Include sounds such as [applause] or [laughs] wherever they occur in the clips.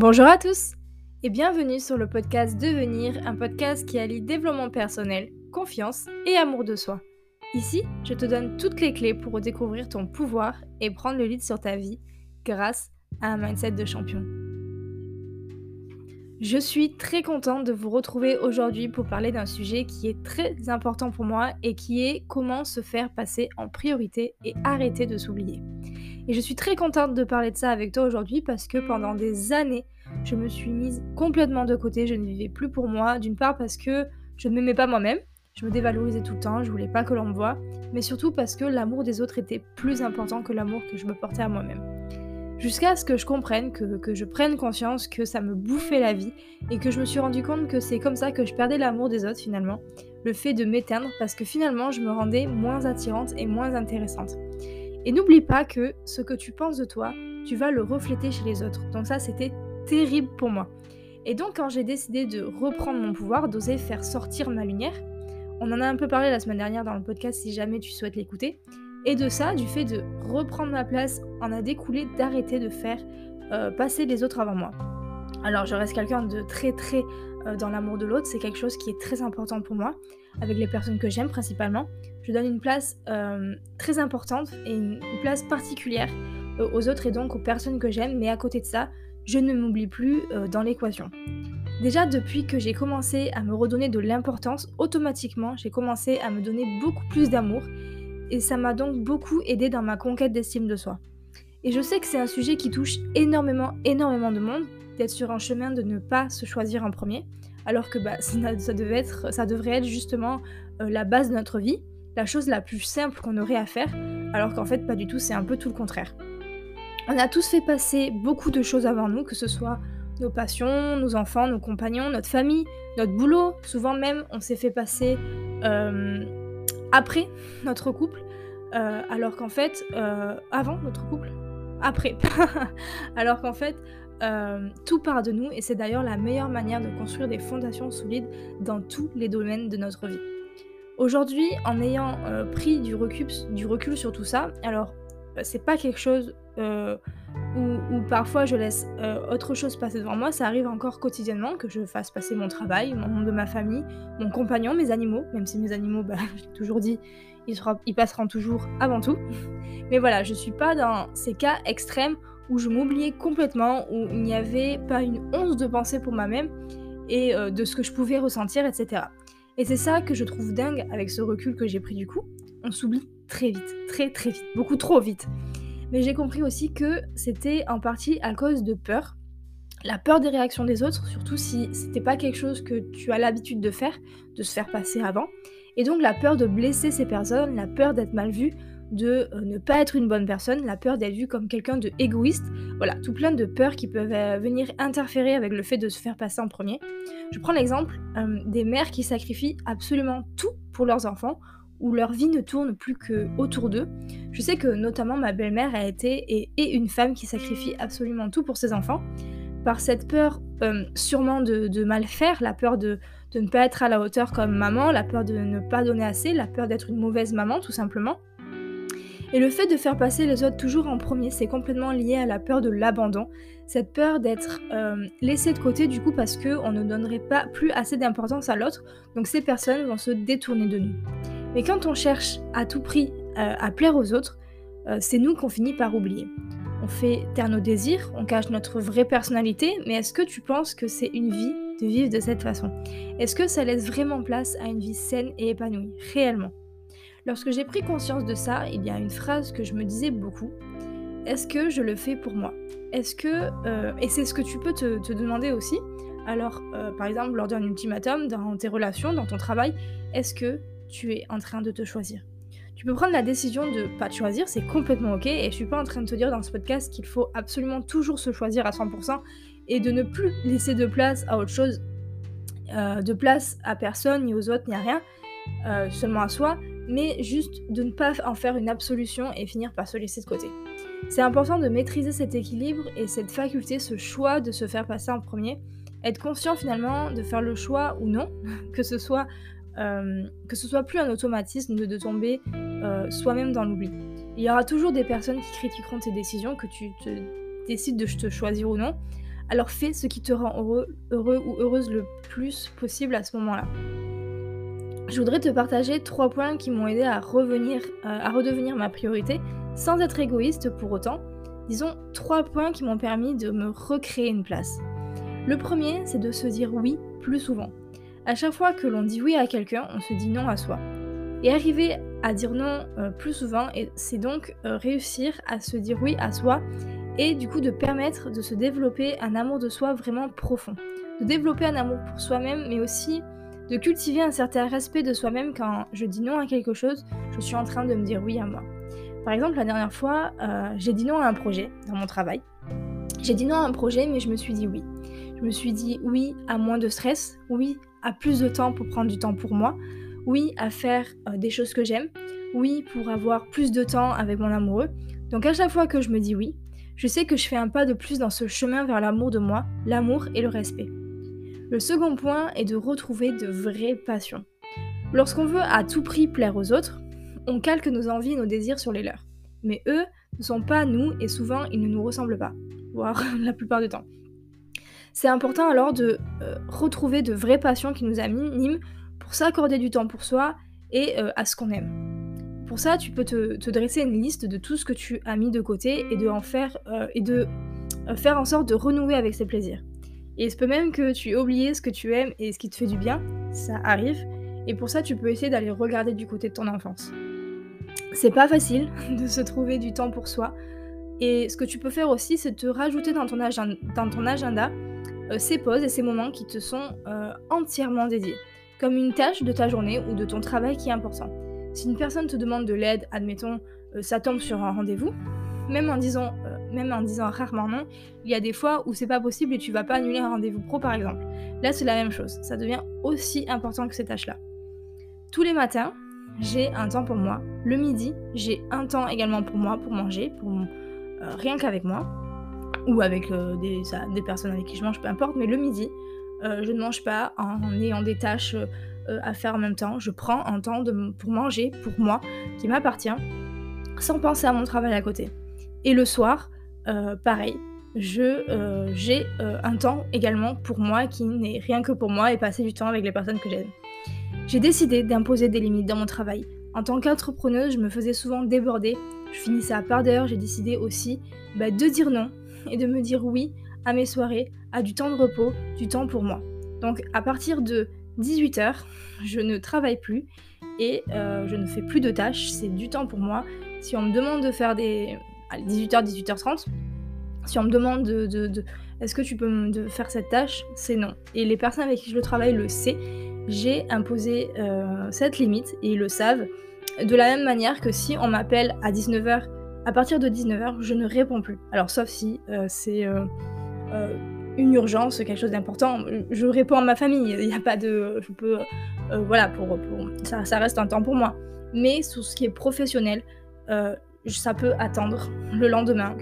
Bonjour à tous et bienvenue sur le podcast Devenir, un podcast qui allie développement personnel, confiance et amour de soi. Ici, je te donne toutes les clés pour découvrir ton pouvoir et prendre le lead sur ta vie grâce à un mindset de champion. Je suis très contente de vous retrouver aujourd'hui pour parler d'un sujet qui est très important pour moi et qui est comment se faire passer en priorité et arrêter de s'oublier. Et je suis très contente de parler de ça avec toi aujourd'hui parce que pendant des années, je me suis mise complètement de côté, je ne vivais plus pour moi, d'une part parce que je ne m'aimais pas moi-même, je me dévalorisais tout le temps, je voulais pas que l'on me voie, mais surtout parce que l'amour des autres était plus important que l'amour que je me portais à moi-même. Jusqu'à ce que je comprenne, que, que, je prenne conscience que ça me bouffait la vie et que je me suis rendu compte que c'est comme ça que je perdais l'amour des autres finalement, le fait de m'éteindre parce que finalement je me rendais moins attirante et moins intéressante. Et n'oublie pas que ce que tu penses de toi, tu vas le refléter chez les autres. Donc ça, c'était terrible pour moi. Et donc quand j'ai décidé de reprendre mon pouvoir, d'oser faire sortir ma lumière, on en a un peu parlé la semaine dernière dans le podcast si jamais tu souhaites l'écouter, et de ça, du fait de reprendre ma place, en a découlé d'arrêter de faire euh, passer les autres avant moi. Alors je reste quelqu'un de très très dans l'amour de l'autre, c'est quelque chose qui est très important pour moi, avec les personnes que j'aime principalement je donne une place euh, très importante et une, place particulière euh, aux autres et donc aux personnes que j'aime, mais à côté de ça, je ne m'oublie plus euh, dans l'équation. Déjà depuis que j'ai commencé à me redonner de l'importance, automatiquement j'ai commencé à me donner beaucoup plus d'amour et ça m'a donc beaucoup aidé dans ma conquête d'estime de soi. Et je sais que c'est un sujet qui touche énormément, énormément de monde, d'être sur un chemin de ne pas se choisir en premier, alors que bah, [laughs] ça, devait être, ça devrait être justement la base de notre vie la chose la plus simple qu'on aurait à faire, alors qu'en fait pas du tout, c'est un peu tout le contraire. On a tous fait passer beaucoup de choses avant nous, que ce soit nos passions, nos enfants, nos compagnons, notre famille, notre boulot. Souvent même, on s'est fait passer euh, après notre couple, euh, alors qu'en fait, euh, avant notre couple, après, [laughs] alors qu'en fait, tout part de nous et c'est d'ailleurs la meilleure manière de construire des fondations solides dans tous les domaines de notre vie. Aujourd'hui, en ayant euh, pris du recul, sur tout ça, alors euh, c'est pas quelque chose euh, où, parfois je laisse autre chose passer devant moi, ça arrive encore quotidiennement que je fasse passer mon travail, mon monde de ma famille, mon compagnon, mes animaux, même si mes animaux, bah, [laughs] j'ai toujours dit, ils, ils, passeront toujours avant tout. [laughs] Mais voilà, je suis pas dans ces cas extrêmes où je m'oubliais complètement, où il n'y avait pas une once de pensée pour moi-même et de ce que je pouvais ressentir, etc. Et c'est ça que je trouve dingue avec ce recul que j'ai pris du coup. On s'oublie très vite, très très vite, beaucoup trop vite. Mais j'ai compris aussi que c'était en partie à cause de peur. La peur des réactions des autres, surtout si c'était pas quelque chose que tu as l'habitude de faire, de se faire passer avant. Et donc la peur de blesser ces personnes, la peur d'être mal vue, de euh, ne pas être une bonne personne, la peur d'être vu comme quelqu'un de égoïste, voilà, tout plein de peurs qui peuvent euh, venir interférer avec le fait de se faire passer en premier. Je prends l'exemple euh, des mères qui sacrifient absolument tout pour leurs enfants, où leur vie ne tourne plus que autour d'eux. Je sais que notamment ma belle-mère a été et est une femme qui sacrifie absolument tout pour ses enfants, par cette peur sûrement de, mal faire, la peur de, de ne pas être à la hauteur comme maman, la peur de ne pas donner assez, la peur d'être une mauvaise maman tout simplement. Et le fait de faire passer les autres toujours en premier, c'est complètement lié à la peur de l'abandon, cette peur d'être euh, laissé de côté du coup parce qu'on ne donnerait pas plus assez d'importance à l'autre, donc ces personnes vont se détourner de nous. Mais quand on cherche à tout prix euh, à plaire aux autres, euh, c'est nous qu'on finit par oublier. On fait taire nos désirs, on cache notre vraie personnalité, mais est-ce que tu penses que c'est une vie de vivre de cette façon? Est-ce que ça laisse vraiment place à une vie saine et épanouie, réellement? Lorsque j'ai pris conscience de ça, il y a une phrase que je me disais beaucoup. Est-ce que je le fais pour moi? Est-ce que... Euh, et c'est ce que tu peux te, demander aussi. Alors, euh, par exemple, lors d'un ultimatum, dans tes relations, dans ton travail, est-ce que tu es en train de te choisir? Tu peux prendre la décision de pas te choisir, c'est complètement ok, et je suis pas en train de te dire dans ce podcast qu'il faut absolument toujours se choisir à 100% et de ne plus laisser de place à autre chose, euh, de place à personne, ni aux autres, ni à rien, seulement à soi, mais juste de ne pas en faire une absolution et finir par se laisser de côté. C'est important de maîtriser cet équilibre et cette faculté, ce choix de se faire passer en premier, être conscient finalement de faire le choix ou non, [laughs] que ce soit, euh, que ce soit plus un automatisme de, tomber euh, soi-même dans l'oubli. Il y aura toujours des personnes qui critiqueront tes décisions, que tu décides de te choisir ou non. alors fais ce qui te rend heureux ou heureuse le plus possible à ce moment-là. Je voudrais te partager trois points qui m'ont aidé à revenir, euh, à redevenir ma priorité, sans être égoïste pour autant. Disons trois points qui m'ont permis de me recréer une place. Le premier, c'est de se dire oui plus souvent. À chaque fois que l'on dit oui à quelqu'un, on se dit non à soi. Et arriver à dire non euh, plus souvent, c'est donc euh, réussir à se dire oui à soi et du coup de permettre de se développer un amour de soi vraiment profond. De développer un amour pour soi-même, mais aussi de cultiver un certain respect de soi-même quand je dis non à quelque chose, je suis en train de me dire oui à moi. Par exemple, la dernière fois, euh, j'ai dit non à un projet dans mon travail. J'ai dit non à un projet, mais je me suis dit oui. Je me suis dit oui à moins de stress, oui à plus de temps pour prendre du temps pour moi, oui à faire euh, des choses que j'aime, oui pour avoir plus de temps avec mon amoureux. Donc à chaque fois que je me dis oui, je sais que je fais un pas de plus dans ce chemin vers l'amour de moi, l'amour et le respect. Le second point est de retrouver de vraies passions. Lorsqu'on veut à tout prix plaire aux autres, on calque nos envies et nos désirs sur les leurs. Mais eux ne sont pas nous et souvent ils ne nous ressemblent pas, voire [laughs] la plupart du temps. C'est important alors de euh, retrouver de vraies passions qui nous animent pour s'accorder du temps pour soi et euh, à ce qu'on aime. Pour ça, tu peux te, dresser une liste de tout ce que tu as mis de côté et de en faire euh, et de faire en sorte de renouer avec ces plaisirs. Et il se peut même que tu aies oublié ce que tu aimes et ce qui te fait du bien, ça arrive, et pour ça tu peux essayer d'aller regarder du côté de ton enfance. C'est pas facile [laughs] de se trouver du temps pour soi, et ce que tu peux faire aussi, c'est te rajouter dans ton, agenda, euh, ces pauses et ces moments qui te sont euh, entièrement dédiés, comme une tâche de ta journée ou de ton travail qui est important. Si une personne te demande de l'aide, admettons, euh, ça tombe sur un rendez-vous, même en disant même en disant rarement non, il y a des fois où c'est pas possible et tu vas pas annuler un rendez-vous pro par exemple. Là, c'est la même chose. Ça devient aussi important que ces tâches-là. Tous les matins, j'ai un temps pour moi. Le midi, j'ai un temps également pour moi, pour manger, pour euh, rien qu'avec moi ou avec euh, des, personnes avec qui je mange, peu importe. Mais le midi, euh, je ne mange pas en ayant des tâches à faire en même temps. Je prends un temps pour manger, pour moi, qui m'appartient, sans penser à mon travail à côté. Et le soir, euh, pareil, je euh, j'ai euh, un temps également pour moi qui n'est rien que pour moi et passer du temps avec les personnes que j'aime. J'ai décidé d'imposer des limites dans mon travail. En tant qu'entrepreneuse, je me faisais souvent déborder. Je finissais à part d'heure. J'ai décidé aussi bah, de dire non et de me dire oui à mes soirées, à du temps de repos, du temps pour moi. Donc à partir de 18h, [laughs] je ne travaille plus et je ne fais plus de tâches. C'est du temps pour moi. Si on me demande de faire des, 18h, 18h30. Si on me demande de, est-ce que tu peux me faire cette tâche, c'est non. Et les personnes avec qui je travaille le savent. J'ai imposé euh, cette limite et ils le savent. De la même manière que si on m'appelle à 19h, à partir de 19h, je ne réponds plus. Alors sauf si euh, c'est euh, une urgence, quelque chose d'important, je réponds à ma famille. Il n'y a pas de, je peux, voilà, pour, ça, ça, reste un temps pour moi. Mais sur ce qui est professionnel, ça peut attendre le lendemain.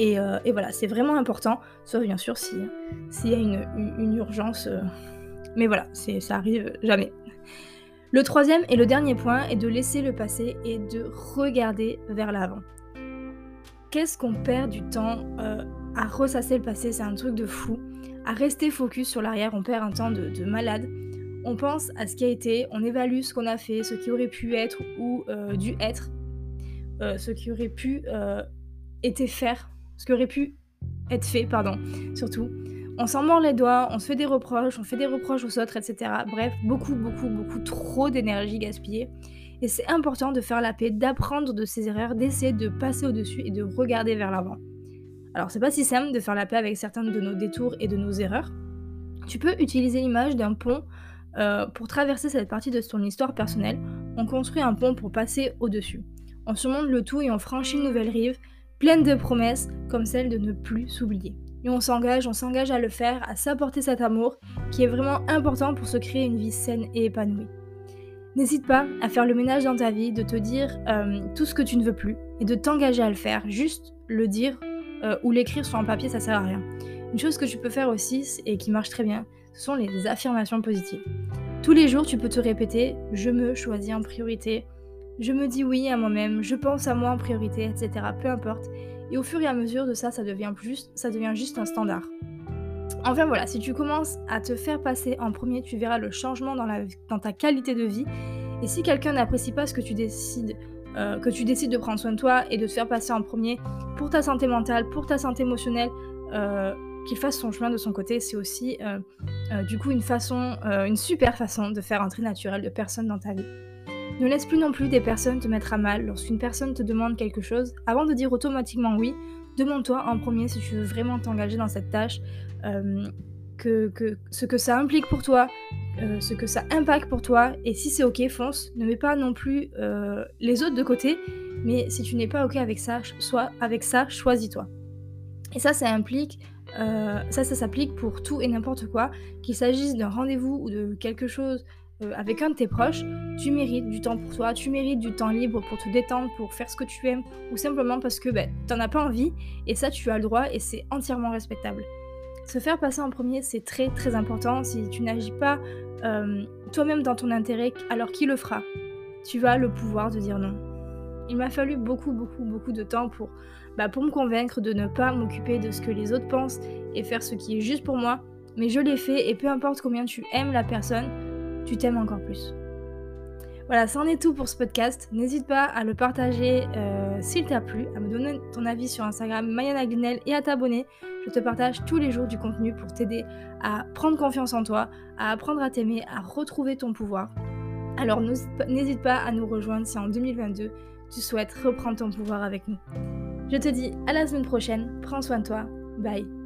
Euh, et, voilà, c'est vraiment important, sauf bien sûr s'il y a une, urgence. Euh, mais voilà, ça arrive jamais. Le troisième et le dernier point est de laisser le passé et de regarder vers l'avant. Qu'est-ce qu'on perd du temps euh, à ressasser le passé? C'est un truc de fou. À rester focus sur l'arrière, on perd un temps de, de, malade. On pense à ce qui a été, on évalue ce qu'on a fait, ce qui aurait pu être ou dû être euh, ce qui aurait pu euh, être faire, ce qui aurait pu être fait, pardon, surtout. On s'en mord les doigts, on se fait des reproches, on fait des reproches aux autres, etc. Bref, beaucoup, beaucoup, beaucoup trop d'énergie gaspillée. Et c'est important de faire la paix, d'apprendre de ses erreurs, d'essayer de passer au-dessus et de regarder vers l'avant. Alors c'est pas si simple de faire la paix avec certains de nos détours et de nos erreurs. Tu peux utiliser l'image d'un pont euh, pour traverser cette partie de ton histoire personnelle. On construit un pont pour passer au-dessus. On surmonte le tout et on franchit une nouvelle rive, pleine de promesses, comme celle de ne plus s'oublier. Et on s'engage, on s'engage à le faire, à s'apporter cet amour qui est vraiment important pour se créer une vie saine et épanouie. N'hésite pas à faire le ménage dans ta vie, de te dire euh, tout ce que tu ne veux plus et de t'engager à le faire. Juste le dire euh, ou l'écrire sur un papier, ça sert à rien. Une chose que tu peux faire aussi et qui marche très bien, ce sont les affirmations positives. Tous les jours, tu peux te répéter je me choisis en priorité, je me dis oui à moi-même, je pense à moi en priorité, etc. Peu importe. Et au fur et à mesure de ça, ça devient juste, un standard. Enfin voilà, si tu commences à te faire passer en premier, tu verras le changement dans ta qualité de vie. Et si quelqu'un n'apprécie pas ce que tu décides, euh, que tu décides de prendre soin de toi et de te faire passer en premier pour ta santé mentale, pour ta santé émotionnelle, euh, qu'il fasse son chemin de son côté, c'est aussi euh, du coup une façon, une super façon de faire entrer naturel de personnes dans ta vie. Ne laisse plus non plus des personnes te mettre à mal lorsqu'une personne te demande quelque chose. Avant de dire automatiquement oui, demande-toi en premier si tu veux vraiment t'engager dans cette tâche, euh, que, ce que ça implique pour toi, euh, ce que ça impacte pour toi, et si c'est ok, fonce. Ne mets pas non plus euh, les autres de côté, mais si tu n'es pas ok avec ça, soit avec ça, choisis-toi. Et ça, ça ça, ça s'applique pour tout et n'importe quoi, qu'il s'agisse d'un rendez-vous ou de quelque chose avec un de tes proches, tu mérites du temps pour toi, tu mérites du temps libre pour te détendre, pour faire ce que tu aimes, ou simplement parce que ben, t'en as pas envie, et ça tu as le droit, et c'est entièrement respectable. Se faire passer en premier, c'est très très important. Si tu n'agis pas euh, toi-même dans ton intérêt, alors qui le fera? Tu vas le pouvoir de dire non. Il m'a fallu beaucoup beaucoup beaucoup de temps pour, bah, pour me convaincre de ne pas m'occuper de ce que les autres pensent et faire ce qui est juste pour moi. Mais je l'ai fait et peu importe combien tu aimes la personne, tu t'aimes encore plus. Voilà, c'en est tout pour ce podcast. N'hésite pas à le partager euh, s'il t'a plu, à me donner ton avis sur Instagram, Mayana Glinel, et à t'abonner. Je te partage tous les jours du contenu pour t'aider à prendre confiance en toi, à apprendre à t'aimer, à retrouver ton pouvoir. Alors n'hésite pas à nous rejoindre si en 2022 tu souhaites reprendre ton pouvoir avec nous. Je te dis à la semaine prochaine, prends soin de toi, bye